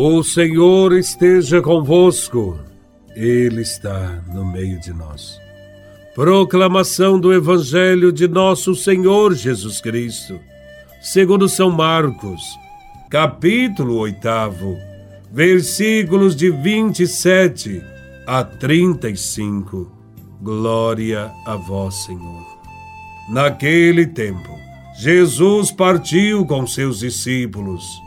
O Senhor esteja convosco, Ele está no meio de nós. Proclamação do Evangelho de Nosso Senhor Jesus Cristo, segundo São Marcos, capítulo 8, versículos de 27 a 35. Glória a Vós, Senhor. Naquele tempo, Jesus partiu com seus discípulos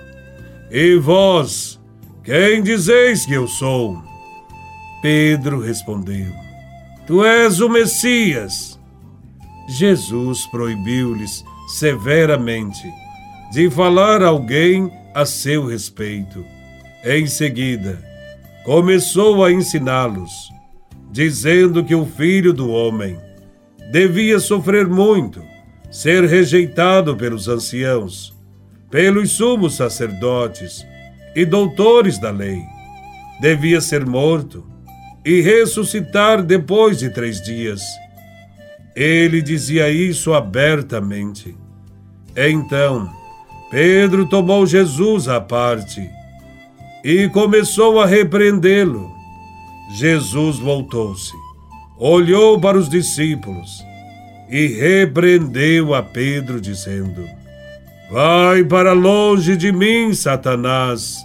e vós, quem dizeis que eu sou? Pedro respondeu: Tu és o Messias. Jesus proibiu-lhes severamente de falar a alguém a seu respeito. Em seguida, começou a ensiná-los, dizendo que o filho do homem devia sofrer muito, ser rejeitado pelos anciãos pelos sumos sacerdotes e doutores da lei. Devia ser morto e ressuscitar depois de três dias. Ele dizia isso abertamente. Então, Pedro tomou Jesus à parte e começou a repreendê-lo. Jesus voltou-se, olhou para os discípulos e repreendeu a Pedro, dizendo: Vai para longe de mim, Satanás.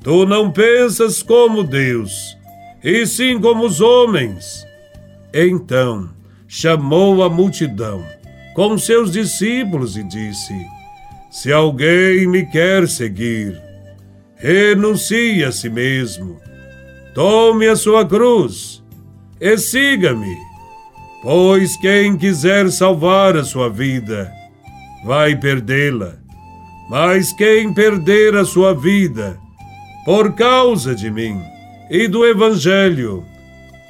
Tu não pensas como Deus, e sim como os homens. Então chamou a multidão com seus discípulos e disse: Se alguém me quer seguir, renuncie a si mesmo, tome a sua cruz e siga-me. Pois quem quiser salvar a sua vida, vai perdê-la. Mas quem perder a sua vida por causa de mim e do Evangelho,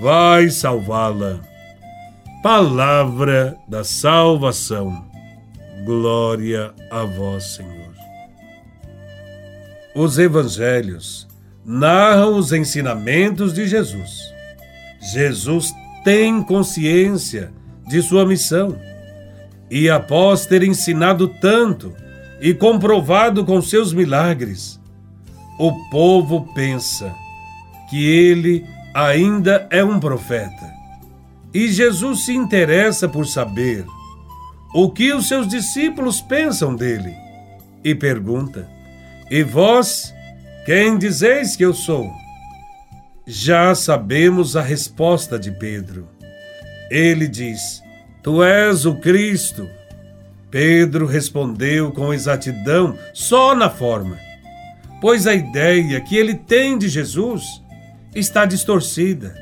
vai salvá-la. Palavra da salvação. Glória a vós, Senhor. Os Evangelhos narram os ensinamentos de Jesus. Jesus tem consciência de sua missão e após ter ensinado tanto e comprovado com seus milagres, o povo pensa que ele ainda é um profeta. E Jesus se interessa por saber o que os seus discípulos pensam dele e pergunta: E vós, quem dizeis que eu sou? Já sabemos a resposta de Pedro. Ele diz: Tu és o Cristo. Pedro respondeu com exatidão só na forma, pois a ideia que ele tem de Jesus está distorcida.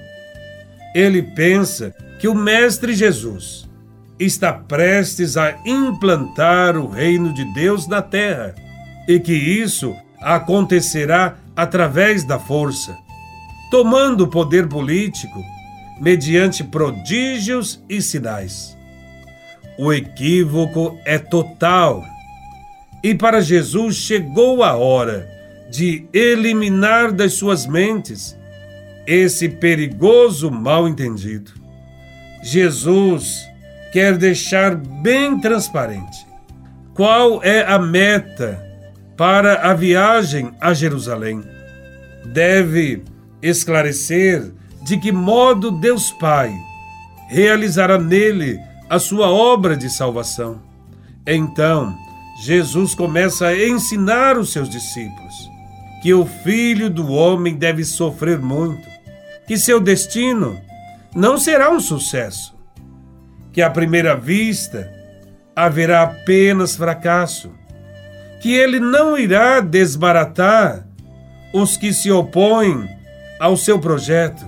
Ele pensa que o Mestre Jesus está prestes a implantar o reino de Deus na terra e que isso acontecerá através da força, tomando o poder político mediante prodígios e sinais. O equívoco é total. E para Jesus chegou a hora de eliminar das suas mentes esse perigoso mal-entendido. Jesus quer deixar bem transparente qual é a meta para a viagem a Jerusalém. Deve esclarecer de que modo Deus Pai realizará nele a sua obra de salvação. Então, Jesus começa a ensinar os seus discípulos que o filho do homem deve sofrer muito, que seu destino não será um sucesso, que à primeira vista haverá apenas fracasso, que ele não irá desbaratar os que se opõem ao seu projeto,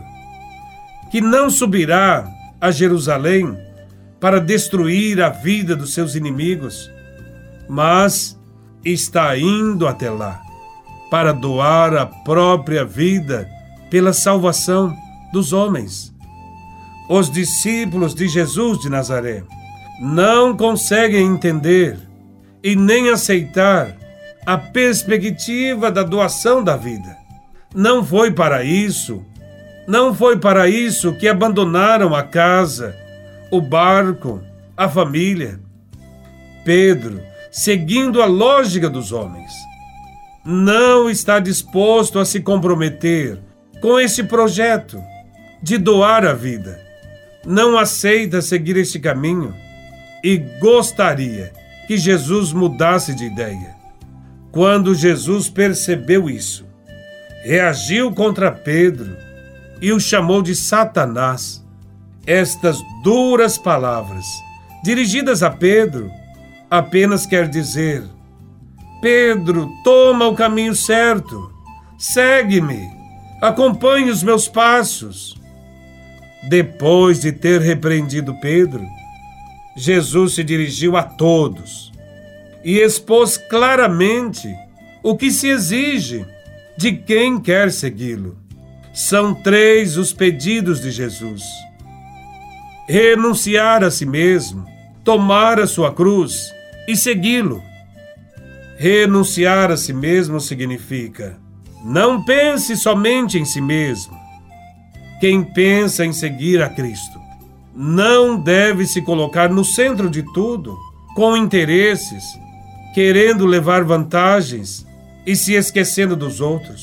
que não subirá a Jerusalém para destruir a vida dos seus inimigos, mas está indo até lá para doar a própria vida pela salvação dos homens. Os discípulos de Jesus de Nazaré não conseguem entender e nem aceitar a perspectiva da doação da vida. Não foi para isso, não foi para isso que abandonaram a casa, o barco, a família. Pedro, seguindo a lógica dos homens, não está disposto a se comprometer com esse projeto de doar a vida. Não aceita seguir este caminho e gostaria que Jesus mudasse de ideia. Quando Jesus percebeu isso, reagiu contra Pedro e o chamou de Satanás. Estas duras palavras, dirigidas a Pedro, apenas quer dizer: Pedro, toma o caminho certo, segue-me, acompanhe os meus passos. Depois de ter repreendido Pedro, Jesus se dirigiu a todos e expôs claramente o que se exige de quem quer segui-lo. São três os pedidos de Jesus: renunciar a si mesmo, tomar a sua cruz e segui-lo. Renunciar a si mesmo significa não pense somente em si mesmo. Quem pensa em seguir a Cristo não deve se colocar no centro de tudo, com interesses, querendo levar vantagens e se esquecendo dos outros.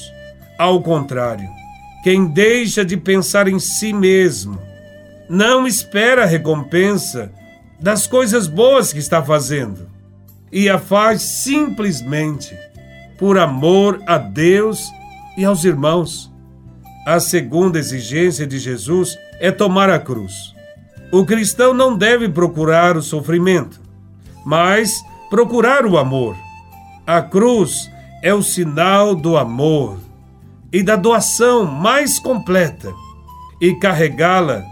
Ao contrário, quem deixa de pensar em si mesmo não espera a recompensa das coisas boas que está fazendo e a faz simplesmente por amor a Deus e aos irmãos. A segunda exigência de Jesus é tomar a cruz. O cristão não deve procurar o sofrimento, mas procurar o amor. A cruz é o sinal do amor e da doação mais completa, e carregá-la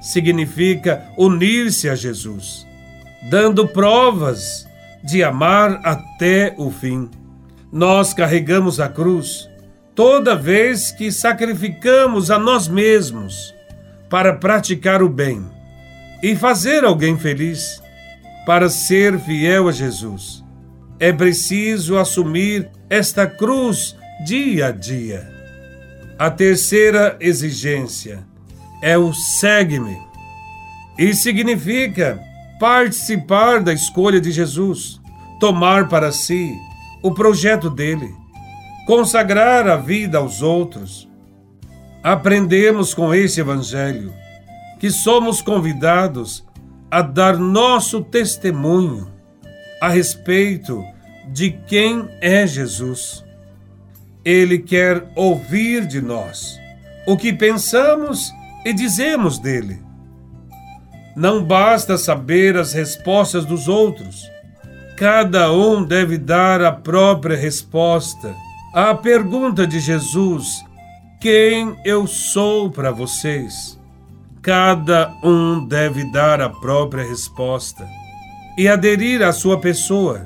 significa unir-se a Jesus, dando provas de amar até o fim. Nós carregamos a cruz toda vez que sacrificamos a nós mesmos para praticar o bem e fazer alguém feliz. Para ser fiel a Jesus, é preciso assumir esta cruz dia a dia. A terceira exigência é o segue-me. E significa participar da escolha de Jesus, tomar para si o projeto dele, consagrar a vida aos outros. Aprendemos com esse evangelho que somos convidados a dar nosso testemunho a respeito de quem é Jesus. Ele quer ouvir de nós o que pensamos e dizemos dele. Não basta saber as respostas dos outros. Cada um deve dar a própria resposta à pergunta de Jesus: Quem eu sou para vocês? Cada um deve dar a própria resposta e aderir à sua pessoa,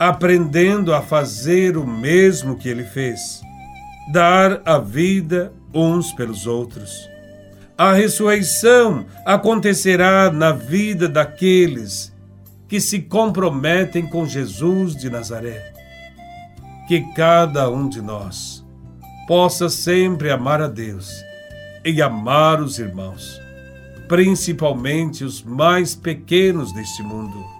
aprendendo a fazer o mesmo que ele fez, dar a vida uns pelos outros. A ressurreição acontecerá na vida daqueles que se comprometem com Jesus de Nazaré. Que cada um de nós possa sempre amar a Deus e amar os irmãos, principalmente os mais pequenos deste mundo.